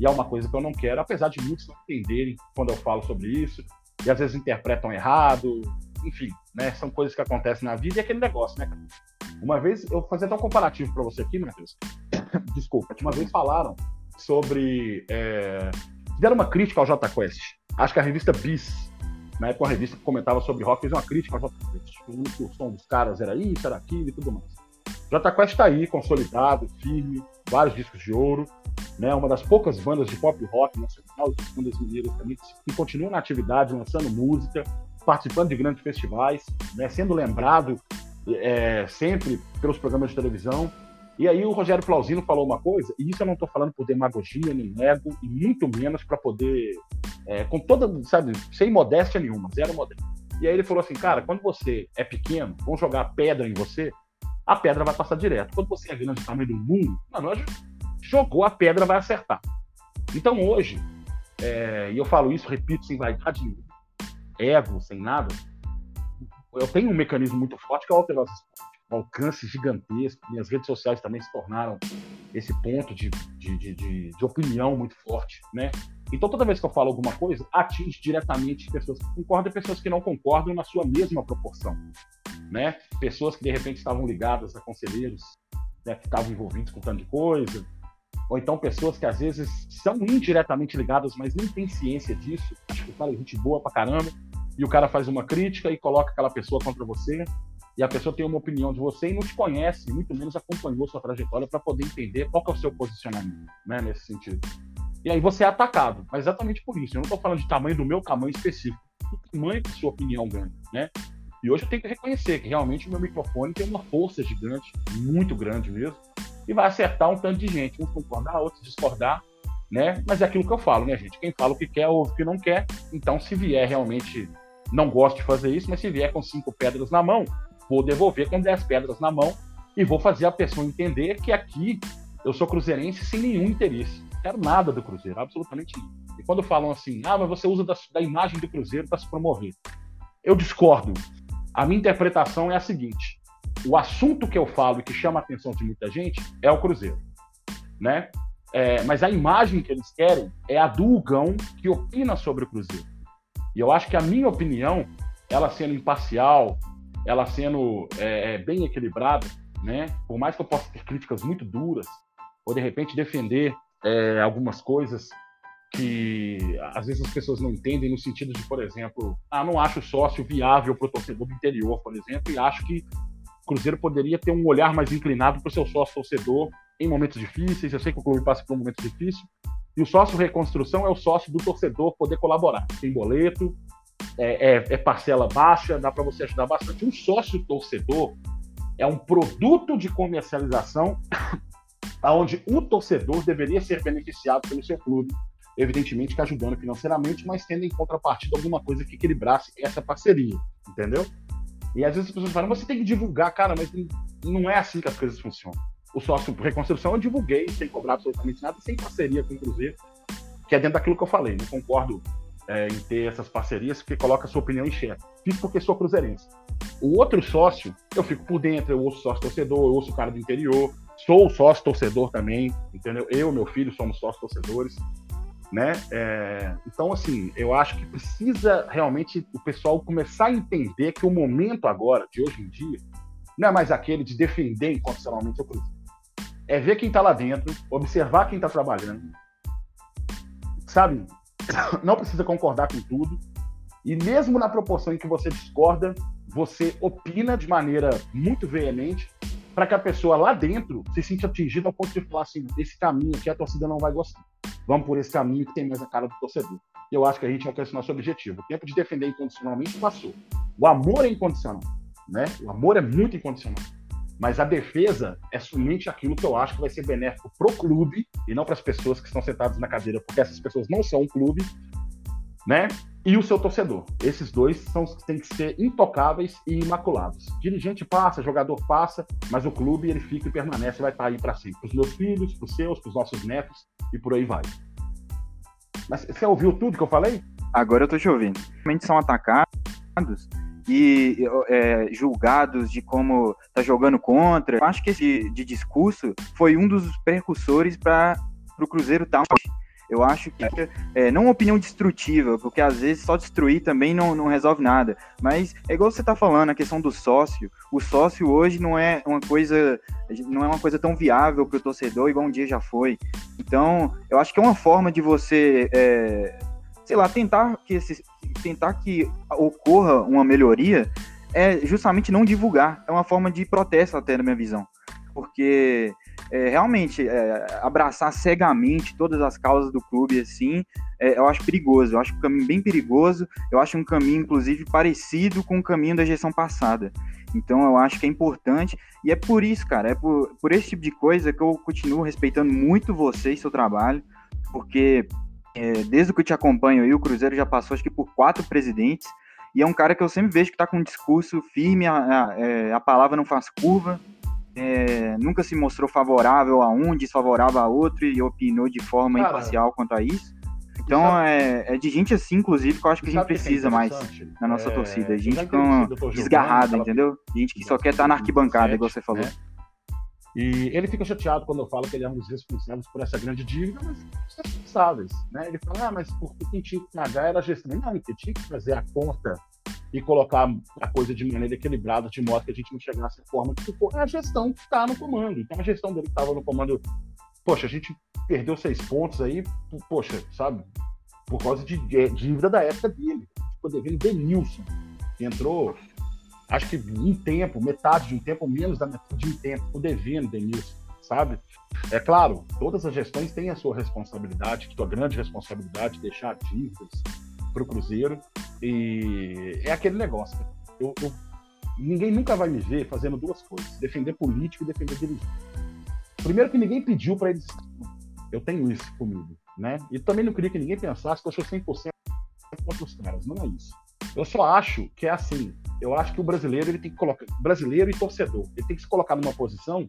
E é uma coisa que eu não quero, apesar de muitos não entenderem quando eu falo sobre isso, e às vezes interpretam errado, enfim, né? São coisas que acontecem na vida e aquele negócio, né? Uma vez, eu vou fazer até um comparativo para você aqui, Matheus. Desculpa, uma vez falaram sobre. É, uma crítica ao Jota Quest. Acho que a revista Bis, na época, uma revista que comentava sobre rock, fez uma crítica ao Jota Quest. Que o som dos caras era isso, era aquilo e tudo mais. Jota Quest está aí, consolidado, firme, vários discos de ouro, né? Uma das poucas bandas de pop rock nacional, das bandas mineiras também, que continuam na atividade, lançando música, participando de grandes festivais, né? sendo lembrado é, sempre pelos programas de televisão. E aí o Rogério Flauzino falou uma coisa, e isso eu não estou falando por demagogia, nem ego, e muito menos para poder, é, com toda, sabe, sem modéstia nenhuma, zero modéstia. E aí ele falou assim, cara, quando você é pequeno, vão jogar pedra em você, a pedra vai passar direto. Quando você é grande do tamanho do mundo, mano, jogou a pedra, vai acertar. Então hoje, é, e eu falo isso, repito, sem vaidade ego, sem nada, eu tenho um mecanismo muito forte que é o um alcance gigantesco. Minhas redes sociais também se tornaram esse ponto de, de, de, de, de opinião muito forte, né? Então, toda vez que eu falo alguma coisa, atinge diretamente pessoas que concordam e pessoas que não concordam na sua mesma proporção, né? Pessoas que, de repente, estavam ligadas a conselheiros né, que estavam envolvidos com tanto de coisa, ou então pessoas que, às vezes, são indiretamente ligadas, mas nem têm ciência disso. Acho que o cara é gente boa pra caramba, e o cara faz uma crítica e coloca aquela pessoa contra você, e a pessoa tem uma opinião de você e não te conhece, muito menos acompanhou sua trajetória para poder entender qual é o seu posicionamento, né, nesse sentido. E aí você é atacado, mas exatamente por isso. Eu não estou falando de tamanho do meu tamanho específico, do tamanho que sua opinião ganha, né? E hoje eu tenho que reconhecer que realmente o meu microfone tem uma força gigante, muito grande mesmo, e vai acertar um tanto de gente, uns concordar, outros discordar, né? Mas é aquilo que eu falo, né, gente? Quem fala o que quer, ouve o que não quer. Então, se vier realmente não gosto de fazer isso, mas se vier com cinco pedras na mão, vou devolver com dez pedras na mão e vou fazer a pessoa entender que aqui eu sou cruzeirense sem nenhum interesse. Quero nada do Cruzeiro, absolutamente nenhum. E quando falam assim, ah, mas você usa da, da imagem do Cruzeiro para se promover. Eu discordo. A minha interpretação é a seguinte: o assunto que eu falo e que chama a atenção de muita gente é o Cruzeiro, né? É, mas a imagem que eles querem é a do Hugão que opina sobre o Cruzeiro. E eu acho que a minha opinião, ela sendo imparcial, ela sendo é, é, bem equilibrada, né? Por mais que eu possa ter críticas muito duras, ou de repente defender é, algumas coisas que às vezes as pessoas não entendem no sentido de, por exemplo, ah, não acho sócio viável para o torcedor do interior, por exemplo, e acho que o Cruzeiro poderia ter um olhar mais inclinado para o seu sócio torcedor em momentos difíceis. Eu sei que o clube passa por um momento difícil, e o sócio reconstrução é o sócio do torcedor poder colaborar. Tem boleto, é, é, é parcela baixa, dá para você ajudar bastante. Um sócio torcedor é um produto de comercialização onde o torcedor deveria ser beneficiado pelo seu clube, evidentemente que ajudando financeiramente, mas tendo em contrapartida alguma coisa que equilibrasse essa parceria, entendeu? E às vezes as pessoas falam, você tem que divulgar, cara, mas não é assim que as coisas funcionam. o sócio reconstrução eu divulguei sem cobrar absolutamente nada, sem parceria com o Cruzeiro, que é dentro daquilo que eu falei. Não concordo é, em ter essas parcerias que coloca a sua opinião em xeque. Fico porque sou cruzeirense. O outro sócio, eu fico por dentro, eu ouço sócio torcedor, eu ouço o cara do interior, sou sócio torcedor também, entendeu? Eu e meu filho somos sócios torcedores, né? É, então, assim, eu acho que precisa realmente o pessoal começar a entender que o momento agora, de hoje em dia, não é mais aquele de defender incondicionalmente o Cruzeiro. É ver quem está lá dentro, observar quem está trabalhando, sabe? Não precisa concordar com tudo. E mesmo na proporção em que você discorda, você opina de maneira muito veemente para que a pessoa lá dentro se sinta atingida ao ponto de falar assim: esse caminho aqui a torcida não vai gostar. Vamos por esse caminho que tem mais a cara do torcedor. Eu acho que a gente alcança o nosso objetivo. O tempo de defender incondicionalmente passou. O amor é incondicional. Né? O amor é muito incondicional. Mas a defesa é somente aquilo que eu acho que vai ser benéfico pro clube e não para as pessoas que estão sentadas na cadeira, porque essas pessoas não são um clube, né? E o seu torcedor. Esses dois são os que têm que ser intocáveis e imaculados. Dirigente passa, jogador passa, mas o clube ele fica e permanece, vai estar aí para sempre. Para os meus filhos, para os seus, para os nossos netos e por aí vai. Mas você ouviu tudo que eu falei? Agora eu tô te ouvindo. Realmente são atacados e é, julgados de como tá jogando contra. Eu acho que esse de discurso foi um dos percussores para o Cruzeiro estar. Tá eu acho que é, não uma opinião destrutiva, porque às vezes só destruir também não, não resolve nada. Mas é igual você está falando, a questão do sócio. O sócio hoje não é uma coisa, não é uma coisa tão viável para o torcedor, igual um dia já foi. Então, eu acho que é uma forma de você, é, sei lá, tentar que esse, tentar que ocorra uma melhoria é justamente não divulgar. É uma forma de protesto, até na minha visão. Porque é, realmente é, abraçar cegamente todas as causas do clube assim, é, eu acho perigoso. Eu acho um caminho bem perigoso. Eu acho um caminho, inclusive, parecido com o caminho da gestão passada. Então eu acho que é importante e é por isso, cara, é por, por esse tipo de coisa que eu continuo respeitando muito você e seu trabalho, porque é, desde que eu te acompanho aí, o Cruzeiro já passou acho que por quatro presidentes, e é um cara que eu sempre vejo que está com um discurso firme, a, a, é, a, palavra não faz curva, é, nunca se mostrou favorável a um, desfavorável a outro e opinou de forma cara, imparcial quanto a isso. Então sabe, é, é, de gente assim, inclusive, que eu acho que a gente precisa mais na nossa é, torcida. Gente com desgarrada, entendeu? Gente que só quer estar tá na arquibancada, igual você falou. Né? E ele fica chateado quando eu falo que ele é um dos responsáveis por essa grande dívida, mas os responsáveis. Né? Ele fala, ah, mas porque quem tinha que pagar era a gestão. Não, quem tinha que fazer a conta e colocar a coisa de maneira equilibrada, de modo que a gente não chegasse à forma que ficou. É a gestão que está no comando. Então a gestão dele que estava no comando. Poxa, a gente perdeu seis pontos aí, poxa, sabe? Por causa de dívida da época dele. Ficou devendo Denilson, que entrou acho que um tempo, metade de um tempo, menos da metade de um tempo, o devendo, Denilson, sabe? É claro, todas as gestões têm a sua responsabilidade, a sua grande responsabilidade, deixar dívidas para o Cruzeiro. E é aquele negócio. Eu, eu, ninguém nunca vai me ver fazendo duas coisas: defender político e defender dirigente. Primeiro, que ninguém pediu para eles. Eu tenho isso comigo, né? E também não queria que ninguém pensasse que eu sou 100% contra os caras. Não é isso. Eu só acho que é assim eu acho que o brasileiro ele tem que colocar brasileiro e torcedor ele tem que se colocar numa posição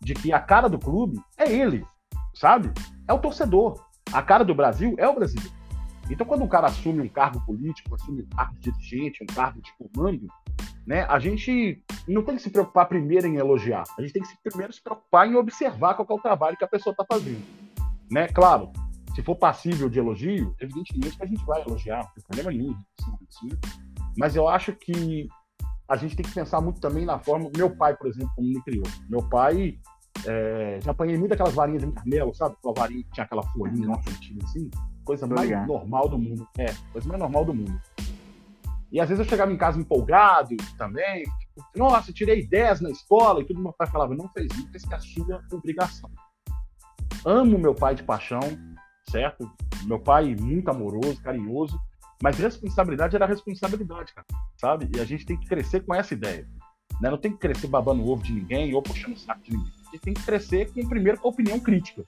de que a cara do clube é ele sabe é o torcedor a cara do Brasil é o brasileiro então quando um cara assume um cargo político assume um cargo de dirigente um cargo de comando né a gente não tem que se preocupar primeiro em elogiar a gente tem que se, primeiro se preocupar em observar qual é o trabalho que a pessoa está fazendo né claro se for passível de elogio evidentemente que a gente vai elogiar não tem problema nenhum assim? Mas eu acho que a gente tem que pensar muito também na forma. Meu pai, por exemplo, como me criou. Meu pai, é, já apanhei muito aquelas varinhas de carmelo, sabe? Aquela varinha que tinha aquela folhinha na frente, assim. Coisa mais normal do mundo. É, coisa mais normal do mundo. E às vezes eu chegava em casa empolgado também. Nossa, tirei 10 na escola e tudo. Meu pai falava: não fez isso, fez que é a sua obrigação. Amo meu pai de paixão, certo? Meu pai muito amoroso, carinhoso. Mas responsabilidade era responsabilidade, cara, sabe? E a gente tem que crescer com essa ideia. Né? Não tem que crescer babando o ovo de ninguém ou puxando o saco de ninguém. A gente tem que crescer com, primeiro com a opinião crítica.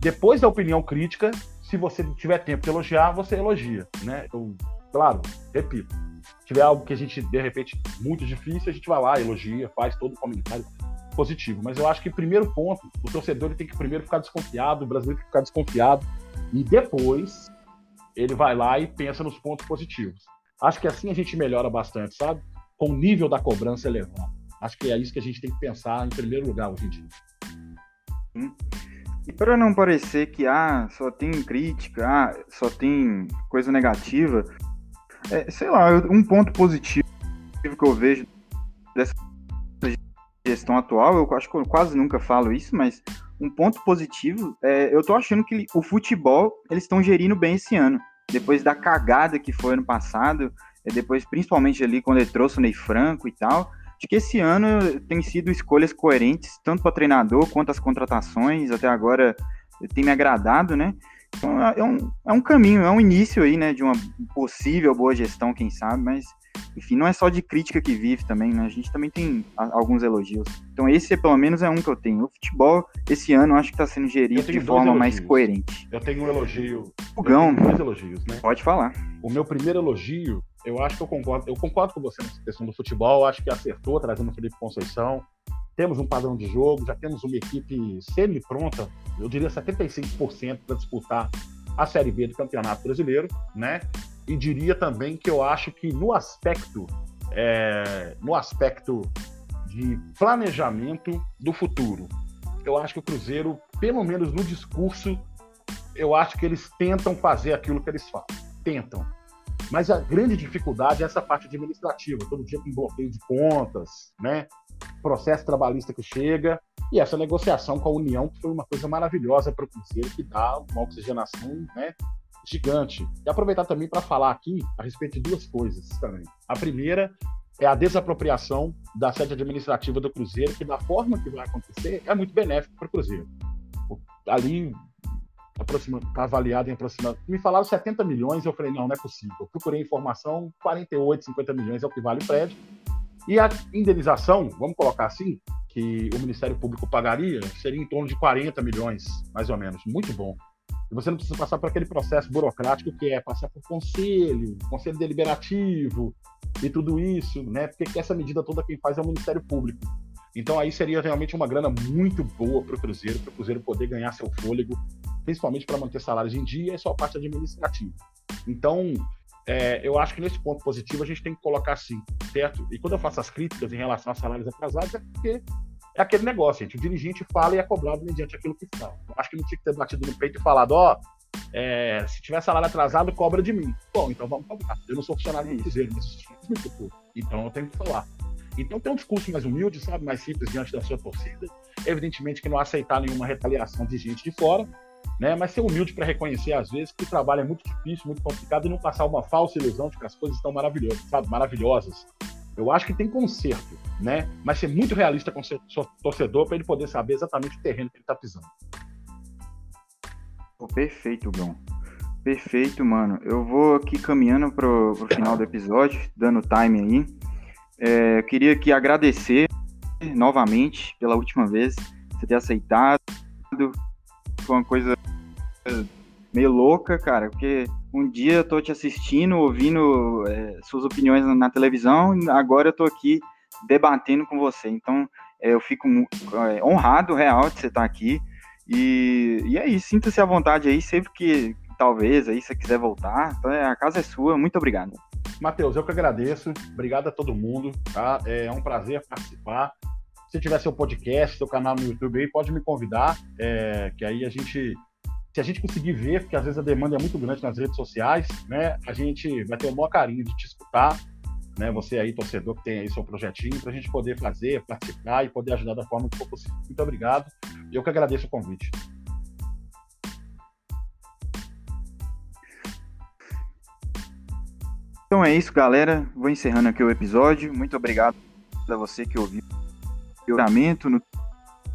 Depois da opinião crítica, se você tiver tempo de elogiar, você elogia, né? Eu, claro, repito, se tiver algo que a gente, de repente, muito difícil, a gente vai lá, elogia, faz todo o comentário. positivo. Mas eu acho que primeiro ponto, o torcedor tem que primeiro ficar desconfiado, o brasileiro tem que ficar desconfiado, e depois ele vai lá e pensa nos pontos positivos. Acho que assim a gente melhora bastante, sabe? Com o nível da cobrança elevado. Acho que é isso que a gente tem que pensar em primeiro lugar hoje em dia. Hum. E para não parecer que ah, só tem crítica, ah, só tem coisa negativa, é, sei lá, um ponto positivo que eu vejo dessa gestão atual, eu acho que eu quase nunca falo isso, mas um ponto positivo, é, eu tô achando que o futebol eles estão gerindo bem esse ano. Depois da cagada que foi ano passado, é, depois principalmente ali quando ele trouxe o Ney Franco e tal, de que esse ano tem sido escolhas coerentes, tanto para treinador quanto as contratações, até agora tem me agradado, né? Então é, é um, é um caminho, é um início aí, né, de uma possível boa gestão, quem sabe, mas enfim, não é só de crítica que vive também, né? A gente também tem alguns elogios. Então esse, pelo menos, é um que eu tenho. O futebol, esse ano, eu acho que está sendo gerido de forma mais coerente. Eu tenho um elogio. O Gão. Dois elogios, né? Pode falar. O meu primeiro elogio, eu acho que eu concordo. Eu concordo com você nessa questão do futebol. Acho que acertou trazendo o Felipe Conceição. Temos um padrão de jogo, já temos uma equipe semi-pronta, eu diria 75% para disputar a Série B do Campeonato Brasileiro, né? E diria também que eu acho que no aspecto é, no aspecto de planejamento do futuro, eu acho que o Cruzeiro, pelo menos no discurso, eu acho que eles tentam fazer aquilo que eles falam, tentam. Mas a grande dificuldade é essa parte administrativa, todo dia com bloqueio de contas, né? Processo trabalhista que chega e essa negociação com a União que foi uma coisa maravilhosa para o Cruzeiro, que dá uma oxigenação, né? Gigante. E aproveitar também para falar aqui a respeito de duas coisas também. A primeira é a desapropriação da sede administrativa do Cruzeiro, que da forma que vai acontecer é muito benéfico para o Cruzeiro. Ali está avaliado em aproximadamente. Me falaram 70 milhões, eu falei, não, não é possível. Eu procurei informação, 48, 50 milhões é o que vale o prédio. E a indenização, vamos colocar assim, que o Ministério Público pagaria, seria em torno de 40 milhões, mais ou menos. Muito bom. E você não precisa passar por aquele processo burocrático que é passar por conselho, conselho deliberativo e tudo isso, né? Porque essa medida toda quem faz é o Ministério Público. Então aí seria realmente uma grana muito boa para o Cruzeiro, para o Cruzeiro poder ganhar seu fôlego, principalmente para manter salários em dia e só a parte administrativa. Então, é, eu acho que nesse ponto positivo a gente tem que colocar assim, certo? E quando eu faço as críticas em relação a salários atrasados, é porque é aquele negócio, gente. O dirigente fala e é cobrado mediante aquilo que fala. Eu acho que não tinha que ter batido no peito e falado, ó, oh, é, se tiver salário atrasado, cobra de mim. Bom, então vamos cobrar. Eu não sou funcionário do Cruzeiro, mas pouco. Então eu tenho que falar. Então tem um discurso mais humilde, sabe, mais simples diante da sua torcida. Evidentemente que não aceitar nenhuma retaliação de gente de fora, né? Mas ser humilde para reconhecer às vezes que o trabalho é muito difícil, muito complicado e não passar uma falsa ilusão de que as coisas estão maravilhosas, sabe, maravilhosas. Eu acho que tem conserto, né? Mas ser muito realista com o seu torcedor para ele poder saber exatamente o terreno que ele está pisando. perfeito, Gão. Perfeito, mano. Eu vou aqui caminhando pro, pro final do episódio, dando time aí. É, eu queria aqui agradecer novamente pela última vez você ter aceitado. Foi uma coisa meio louca, cara, porque um dia eu tô te assistindo, ouvindo é, suas opiniões na, televisão, e agora eu tô aqui debatendo com você. Então, é, eu fico é, honrado, real, de você estar tá aqui. E, e é isso, sinta-se à vontade aí, sempre que talvez aí você quiser voltar, então, é, a casa é sua. Muito obrigado. Matheus, eu que agradeço. Obrigado a todo mundo, tá? É um prazer participar. Se tiver seu podcast, seu canal no YouTube aí, pode me convidar, é, que aí a gente se a gente conseguir ver, porque às vezes a demanda é muito grande nas redes sociais, né? A gente vai ter o maior carinho de te escutar, né? Você aí, torcedor, que tem aí seu projetinho, para a gente poder fazer, participar e poder ajudar da forma que for possível. Muito obrigado. Eu que agradeço o convite. Então é isso, galera. Vou encerrando aqui o episódio. Muito obrigado a você que ouviu o no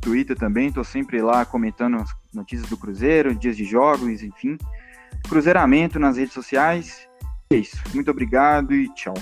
Twitter também. Estou sempre lá comentando notícias do Cruzeiro, dias de jogos, enfim. Cruzeiramento nas redes sociais. É isso. Muito obrigado e tchau.